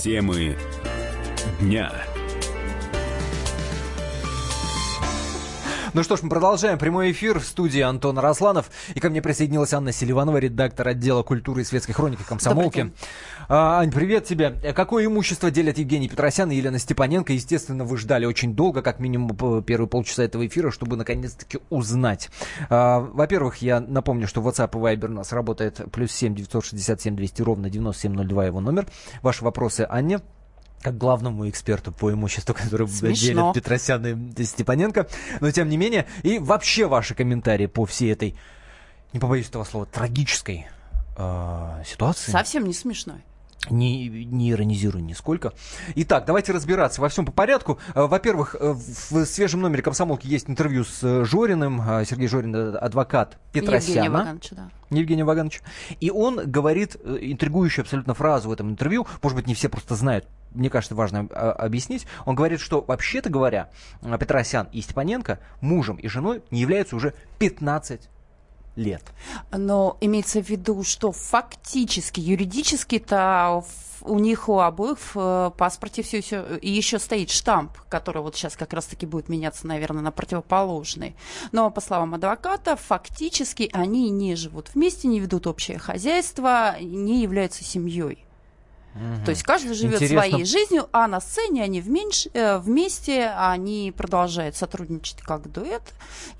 Темы дня. Ну что ж, мы продолжаем прямой эфир в студии Антон Росланов. И ко мне присоединилась Анна Селиванова, редактор отдела культуры и светской хроники комсомолки. А, Ань, привет тебе. Какое имущество делят Евгений Петросян и Елена Степаненко? Естественно, вы ждали очень долго, как минимум первые полчаса этого эфира, чтобы наконец-таки узнать. А, во-первых, я напомню, что WhatsApp и Viber у нас работает плюс 7 967 200 ровно 9702 его номер. Ваши вопросы Анне как главному эксперту по имуществу, который Смешно. делит Петросян и Степаненко. Но тем не менее, и вообще ваши комментарии по всей этой, не побоюсь этого слова, трагической э, ситуации. Совсем не смешной. Не, не иронизирую нисколько. Итак, давайте разбираться во всем по порядку. Э, во-первых, э, в свежем номере комсомолки есть интервью с э, Жориным. Сергей Жорин, адвокат Петросяна. Евгения Вагановича, да. Евгения Вагановича. И он говорит интригующую абсолютно фразу в этом интервью. Может быть, не все просто знают. Мне кажется, важно объяснить. Он говорит, что, вообще-то говоря, Петросян и Степаненко мужем и женой не являются уже 15 лет. Но имеется в виду, что фактически, юридически-то у них у обоих в паспорте все еще и еще стоит штамп, который вот сейчас как раз-таки будет меняться, наверное, на противоположный. Но по словам адвоката, фактически они не живут вместе, не ведут общее хозяйство, не являются семьей. Угу. То есть каждый живет Интересно. своей жизнью, а на сцене они вменьш, э, вместе, они продолжают сотрудничать как дуэт.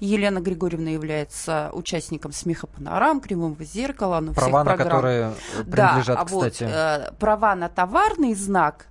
Елена Григорьевна является участником смеха панорам, кривого зеркала, ну, права на которые принадлежат, да, кстати. Вот, э, права на товарный знак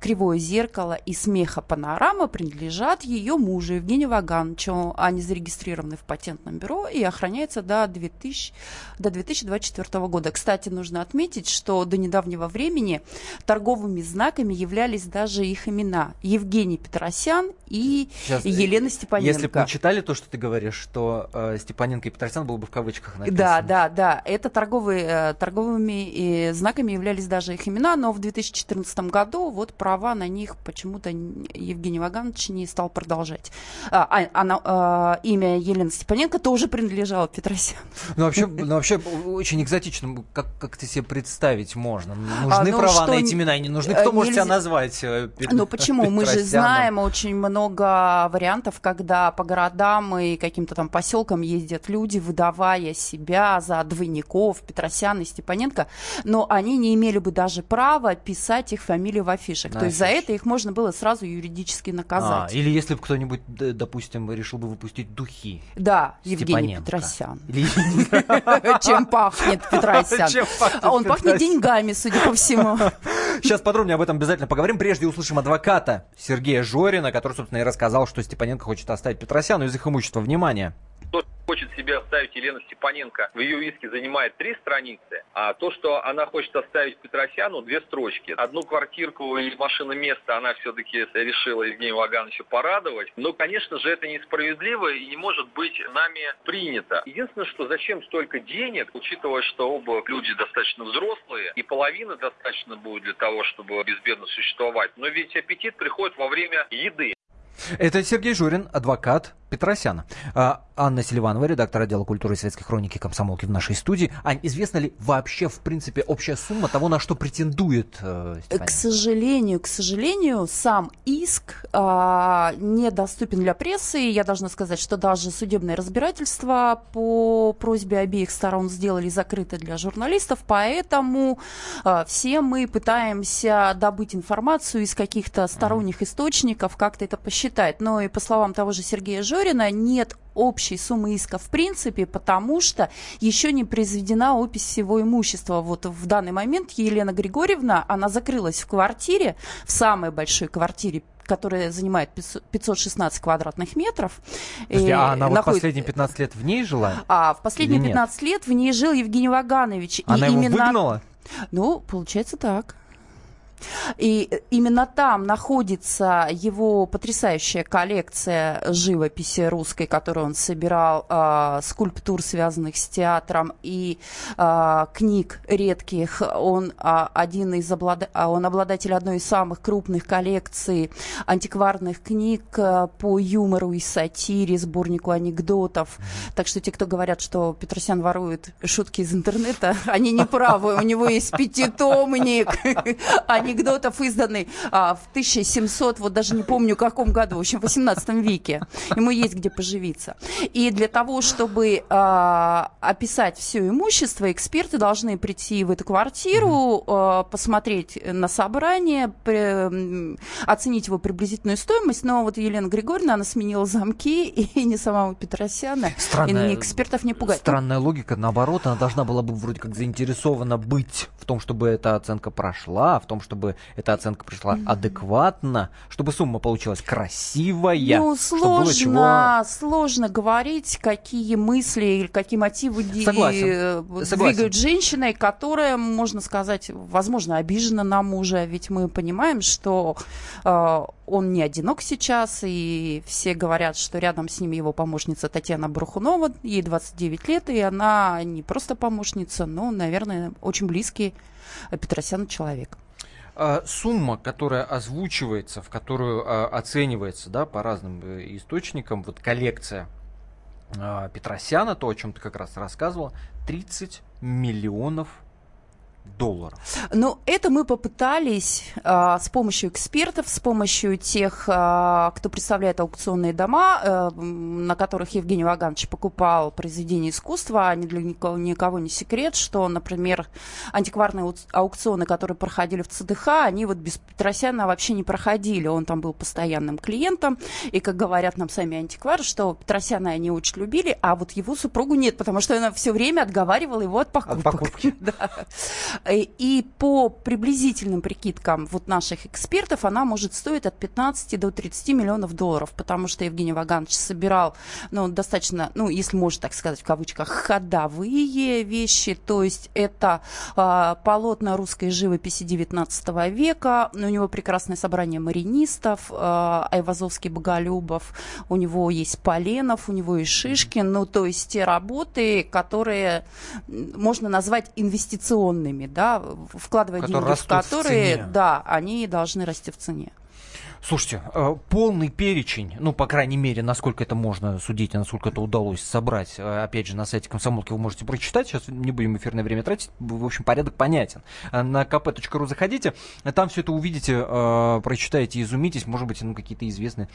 Кривое зеркало и смеха панорама принадлежат ее мужу Евгению Вагановичу. Они зарегистрированы в патентном бюро и охраняются до, 2000, до 2024 года. Кстати, нужно отметить, что до недавнего времени торговыми знаками являлись даже их имена. Евгений Петросян и Сейчас, э, Елена Степаненко. Если бы мы читали то, что ты говоришь, что э, Степаненко и Петросян было бы в кавычках написано. Да, да, да. Это торговые, э, торговыми э, знаками являлись даже их имена, но в 2014 году вот права на них почему-то Евгений Ваганович не стал продолжать. А, а, а, а имя Елены Степаненко тоже принадлежало Петросяну. Ну, вообще, ну, вообще очень экзотично. Как, как это себе представить можно? Нужны а, ну, права на эти имена не нужны? Кто нельзя... может тебя назвать? Э, ну, почему? Мы же знаем очень много вариантов, когда по городам и каким-то там поселкам ездят люди, выдавая себя за двойников Петросяна и Степаненко, но они не имели бы даже права писать их фамилию в афишах. То есть за это их можно было сразу юридически наказать. А, или если бы кто-нибудь, допустим, решил бы выпустить духи. Да, Евгений Петросян. Чем пахнет Петросян? Он пахнет деньгами, судя по всему. Сейчас подробнее об этом обязательно поговорим. Прежде услышим адвоката Сергея Жорина, который, собственно, и рассказал, что Степаненко хочет оставить Петросяну из их имущества. Внимание! Хочет себе оставить Елена Степаненко, в ее иске занимает три страницы, а то, что она хочет оставить Петросяну, две строчки. Одну квартирку и машину места она все-таки решила Евгению Вагановичу порадовать. Но, конечно же, это несправедливо и не может быть нами принято. Единственное, что зачем столько денег, учитывая, что оба люди достаточно взрослые, и половина достаточно будет для того, чтобы безбедно существовать. Но ведь аппетит приходит во время еды. Это Сергей Журин, адвокат, Петросяна. А, Анна Селиванова, редактор отдела культуры и светской хроники комсомолки в нашей студии. Ань, известна ли вообще, в принципе, общая сумма того, на что претендует э, К сожалению, к сожалению, сам иск э, недоступен для прессы. Я должна сказать, что даже судебное разбирательство по просьбе обеих сторон сделали закрыто для журналистов, поэтому э, все мы пытаемся добыть информацию из каких-то сторонних источников, как-то это посчитать. Но и по словам того же Сергея Жорина, Мичурина нет общей суммы иска в принципе, потому что еще не произведена опись всего имущества. Вот в данный момент Елена Григорьевна, она закрылась в квартире, в самой большой квартире которая занимает 516 квадратных метров. Подожди, а она находит... вот последние 15 лет в ней жила? А, в последние 15 лет в ней жил Евгений Ваганович. Она и его именно... выгнала? Ну, получается так. И именно там находится его потрясающая коллекция живописи русской, которую он собирал, э, скульптур, связанных с театром, и э, книг редких. Он, э, один из облад... он обладатель одной из самых крупных коллекций антикварных книг по юмору и сатире, сборнику анекдотов. Так что те, кто говорят, что Петросян ворует шутки из интернета, они не правы. У него есть пятитомник. Они анекдотов, изданный а, в 1700, вот даже не помню каком году, в общем, в 18 веке. Ему есть где поживиться. И для того, чтобы а, описать все имущество, эксперты должны прийти в эту квартиру, а, посмотреть на собрание, при, оценить его приблизительную стоимость. Но вот Елена Григорьевна, она сменила замки, и не самого Петросяна, странная, и экспертов не пугает. Странная логика, наоборот, она должна была бы вроде как заинтересована быть в том, чтобы эта оценка прошла, в том, чтобы эта оценка пришла mm-hmm. адекватно, чтобы сумма получилась красивая. Ну, сложно, чего... сложно говорить, какие мысли или какие мотивы Согласен. Э, двигают Согласен. женщиной, которая, можно сказать, возможно, обижена на мужа, ведь мы понимаем, что э, он не одинок сейчас, и все говорят, что рядом с ним его помощница Татьяна Брухунова, ей 29 лет, и она не просто помощница, но, наверное, очень близкий Петросяну человек. А, сумма, которая озвучивается, в которую а, оценивается да, по разным э, источникам, вот коллекция а, Петросяна, то, о чем ты как раз рассказывала, 30 миллионов долларов. Ну, это мы попытались а, с помощью экспертов, с помощью тех, а, кто представляет аукционные дома, а, на которых Евгений Ваганович покупал произведения искусства. Они для никого, никого не секрет, что, например, антикварные аукционы, которые проходили в ЦДХ, они вот без Петросяна вообще не проходили. Он там был постоянным клиентом. И, как говорят нам сами антиквары, что Петросяна они очень любили, а вот его супругу нет, потому что она все время отговаривала его от покупок. От покупки. да. Э, и по приблизительным прикидкам вот наших экспертов она может стоить от 15 до 30 миллионов долларов, потому что Евгений Ваганович собирал ну, достаточно, ну, если можно так сказать, в кавычках, ходовые вещи, то есть это э, полотна русской живописи 19 века, у него прекрасное собрание маринистов, э, Айвазовский, Боголюбов, у него есть Поленов, у него есть Шишкин, ну, то есть те работы, которые можно назвать инвестиционными, да, вкладывая которые деньги в которые, в да, они должны расти в цене. Слушайте, э, полный перечень, ну, по крайней мере, насколько это можно судить, насколько это удалось собрать, э, опять же, на сайте комсомолки вы можете прочитать, сейчас не будем эфирное время тратить, в общем, порядок понятен. Э, на kp.ru заходите, там все это увидите, прочитаете, изумитесь, может быть, ну, какие-то известные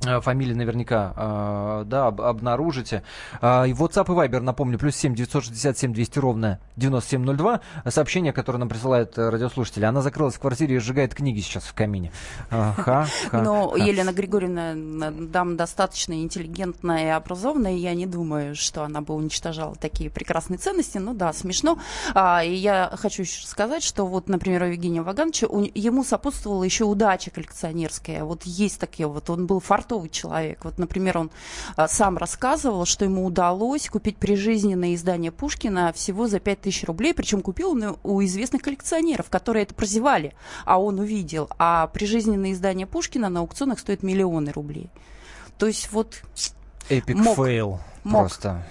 фамилии наверняка э, да, об, обнаружите. Э, и WhatsApp и Viber, напомню, плюс 7 967 200 ровно 9702. Сообщение, которое нам присылают радиослушатели. Она закрылась в квартире и сжигает книги сейчас в камине. Ха, Но Елена Григорьевна дам достаточно интеллигентная и образованная. Я не думаю, что она бы уничтожала такие прекрасные ценности. Ну да, смешно. А, и я хочу еще сказать, что вот, например, у Евгения Вагановича, ему сопутствовала еще удача коллекционерская. Вот есть такие вот, он был фарт фартовый человек. Вот, например, он а, сам рассказывал, что ему удалось купить прижизненное издание Пушкина всего за 5000 рублей, причем купил он у известных коллекционеров, которые это прозевали, а он увидел. А прижизненное издание Пушкина на аукционах стоит миллионы рублей. То есть вот Epic fail. Мог. Просто.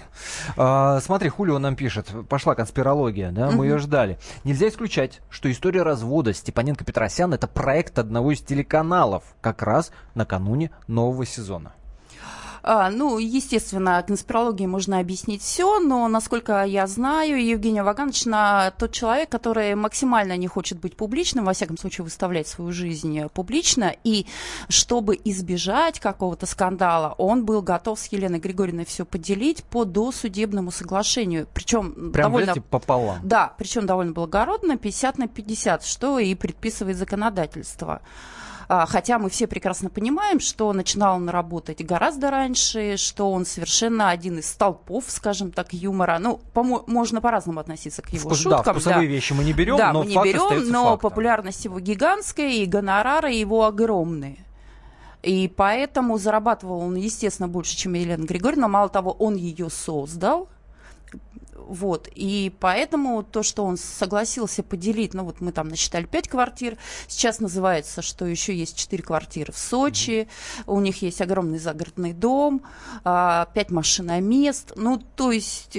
А, смотри, Хулио нам пишет. Пошла конспирология, да, мы ее ждали. Нельзя исключать, что история развода Степаненко Петросян это проект одного из телеканалов, как раз накануне нового сезона. А, ну, естественно, конспирологии можно объяснить все, но, насколько я знаю, Евгения Вагановична тот человек, который максимально не хочет быть публичным, во всяком случае, выставлять свою жизнь публично, и чтобы избежать какого-то скандала, он был готов с Еленой Григорьевной все поделить по досудебному соглашению. Причем Прям, довольно... пополам. Да, причем довольно благородно, 50 на 50, что и предписывает законодательство. А, хотя мы все прекрасно понимаем, что начинал он работать гораздо раньше, что он совершенно один из столпов, скажем так, юмора. Ну, по можно по-разному относиться к его Вкус, шуткам. Да, вкусовые да. вещи мы не берем, да, но мы не берем, но фактом. популярность его гигантская, и гонорары его огромные. И поэтому зарабатывал он, естественно, больше, чем Елена Григорьевна. Мало того, он ее создал, вот. И поэтому то, что он согласился поделить, ну вот мы там насчитали 5 квартир, сейчас называется, что еще есть 4 квартиры в Сочи, mm-hmm. у них есть огромный загородный дом, 5 а, машиномест, ну то есть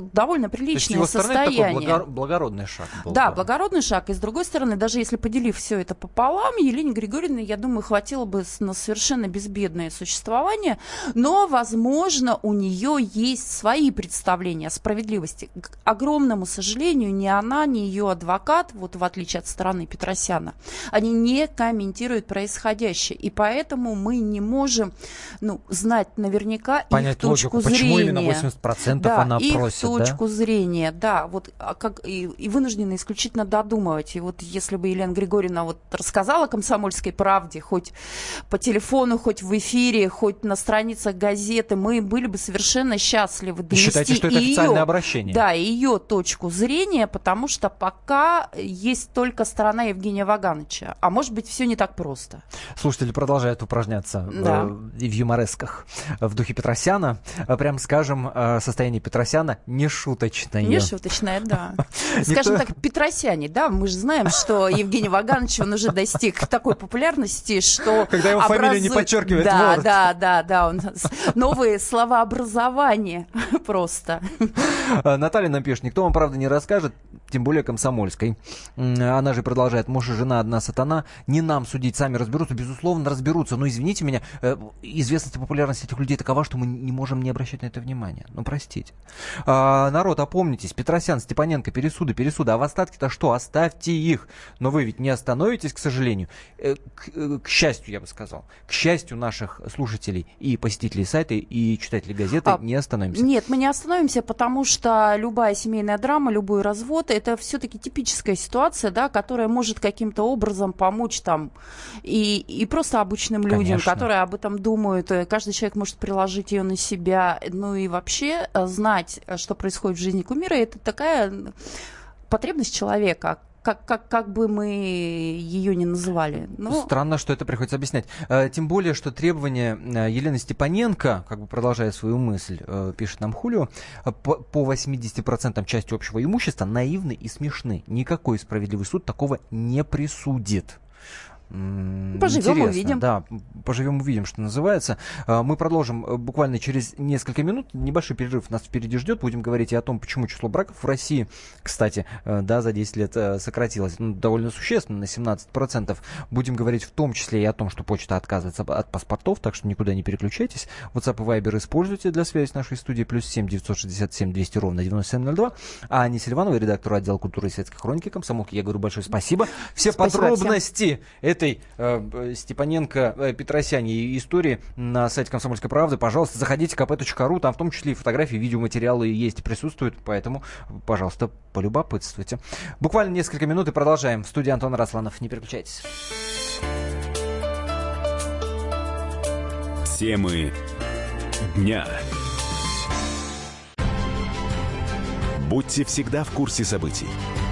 довольно приличное То состояние. Такой благородный шаг был. Да, да, благородный шаг. И с другой стороны, даже если поделив все это пополам, Елене Григорьевне, я думаю, хватило бы на совершенно безбедное существование. Но, возможно, у нее есть свои представления о справедливости. К огромному сожалению, ни она, ни ее адвокат, вот в отличие от стороны Петросяна, они не комментируют происходящее. И поэтому мы не можем ну, знать наверняка Понять их точку логику, зрения. Почему именно 80% да, она просит, точку да? зрения, да, вот а как и, и вынуждены исключительно додумывать. И вот если бы Елена Григорьевна вот рассказала комсомольской правде, хоть по телефону, хоть в эфире, хоть на страницах газеты, мы были бы совершенно счастливы донести Считаете, что это официальное ее, обращение? Да, ее точку зрения, потому что пока есть только сторона Евгения Вагановича. А может быть, все не так просто. Слушатели продолжают упражняться да. в, в юморесках в духе Петросяна. Прям скажем, э, состояние Петросяна не шуточное. Не шуточное, да. Скажем так, Петросяне, да, мы же знаем, что Евгений Ваганович, он уже достиг такой популярности, что... Когда его фамилия не подчеркивает Да, да, да, да, он новые слова образования просто. Наталья нам пишет, никто вам, правда, не расскажет, тем более комсомольской. Она же продолжает, муж и жена одна сатана, не нам судить, сами разберутся, безусловно, разберутся. Но извините меня, э, известность и популярность этих людей такова, что мы не можем не обращать на это внимания. Ну, простите. А, народ, опомнитесь, Петросян, Степаненко, пересуды, пересуды, а в остатке-то что? Оставьте их. Но вы ведь не остановитесь, к сожалению. Э, к, э, к счастью, я бы сказал. К счастью наших слушателей и посетителей сайта, и читателей газеты а, не остановимся. Нет, мы не остановимся, потому что любая семейная драма, любой развод, это все-таки типическая ситуация, да, которая может каким-то образом помочь там и, и просто обычным людям, Конечно. которые об этом думают. Каждый человек может приложить ее на себя. Ну и вообще э, знать, что происходит в жизни кумира, это такая потребность человека, как, как, как бы мы ее ни называли. Но... Странно, что это приходится объяснять. Э, тем более, что требования э, Елены Степаненко, как бы продолжая свою мысль, э, пишет нам Хулио, по 80% части общего имущества наивны и смешны. Никакой справедливый суд такого не присудит. Поживем, увидим. Да, поживем, увидим, что называется. А, мы продолжим э, буквально через несколько минут. Небольшой перерыв нас впереди ждет. Будем говорить и о том, почему число браков в России, кстати, э, да, за 10 лет э, сократилось ну, довольно существенно, на 17%. Будем говорить в том числе и о том, что почта отказывается от паспортов, так что никуда не переключайтесь. WhatsApp и Viber используйте для связи с нашей студией. Плюс 7 967 200 ровно 9702. А Аня Селиванова, редактор отдела культуры и светской хроники комсомолки, я говорю большое спасибо. Все спасибо подробности всем этой э, Степаненко э, Петросяне истории на сайте Комсомольской правды, пожалуйста, заходите kp.ru, там в том числе и фотографии, видеоматериалы есть, присутствуют, поэтому, пожалуйста, полюбопытствуйте. Буквально несколько минут и продолжаем. В студии Антон Росланов. Не переключайтесь. Темы дня. Будьте всегда в курсе событий.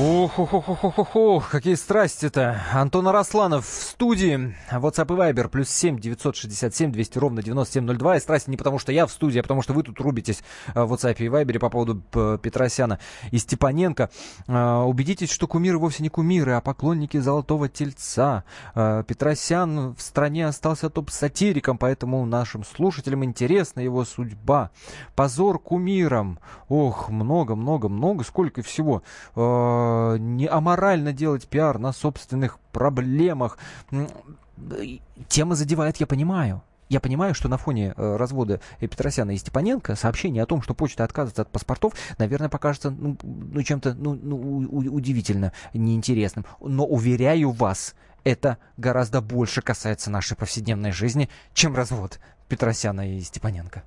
Ух, ух, ух, ух, ух, ух, какие страсти-то. Антон Арасланов в студии. WhatsApp и Viber плюс 7 967 200 ровно 9702. И страсти не потому, что я в студии, а потому, что вы тут рубитесь в WhatsApp и Viber по поводу Петросяна и Степаненко. А, убедитесь, что кумиры вовсе не кумиры, а поклонники Золотого Тельца. Петросян в стране остался топ-сатириком, поэтому нашим слушателям интересна его судьба. Позор кумирам. Ох, много-много-много, сколько всего а, не аморально делать пиар на собственных проблемах. Тема задевает, я понимаю. Я понимаю, что на фоне э, развода Петросяна и Степаненко сообщение о том, что почта отказывается от паспортов, наверное, покажется ну, ну чем-то ну, ну, удивительно неинтересным. Но уверяю вас, это гораздо больше касается нашей повседневной жизни, чем развод Петросяна и Степаненко.